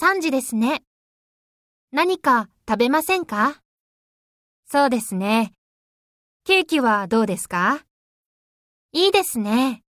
3時ですね。何か食べませんか？そうですね。ケーキはどうですか？いいですね。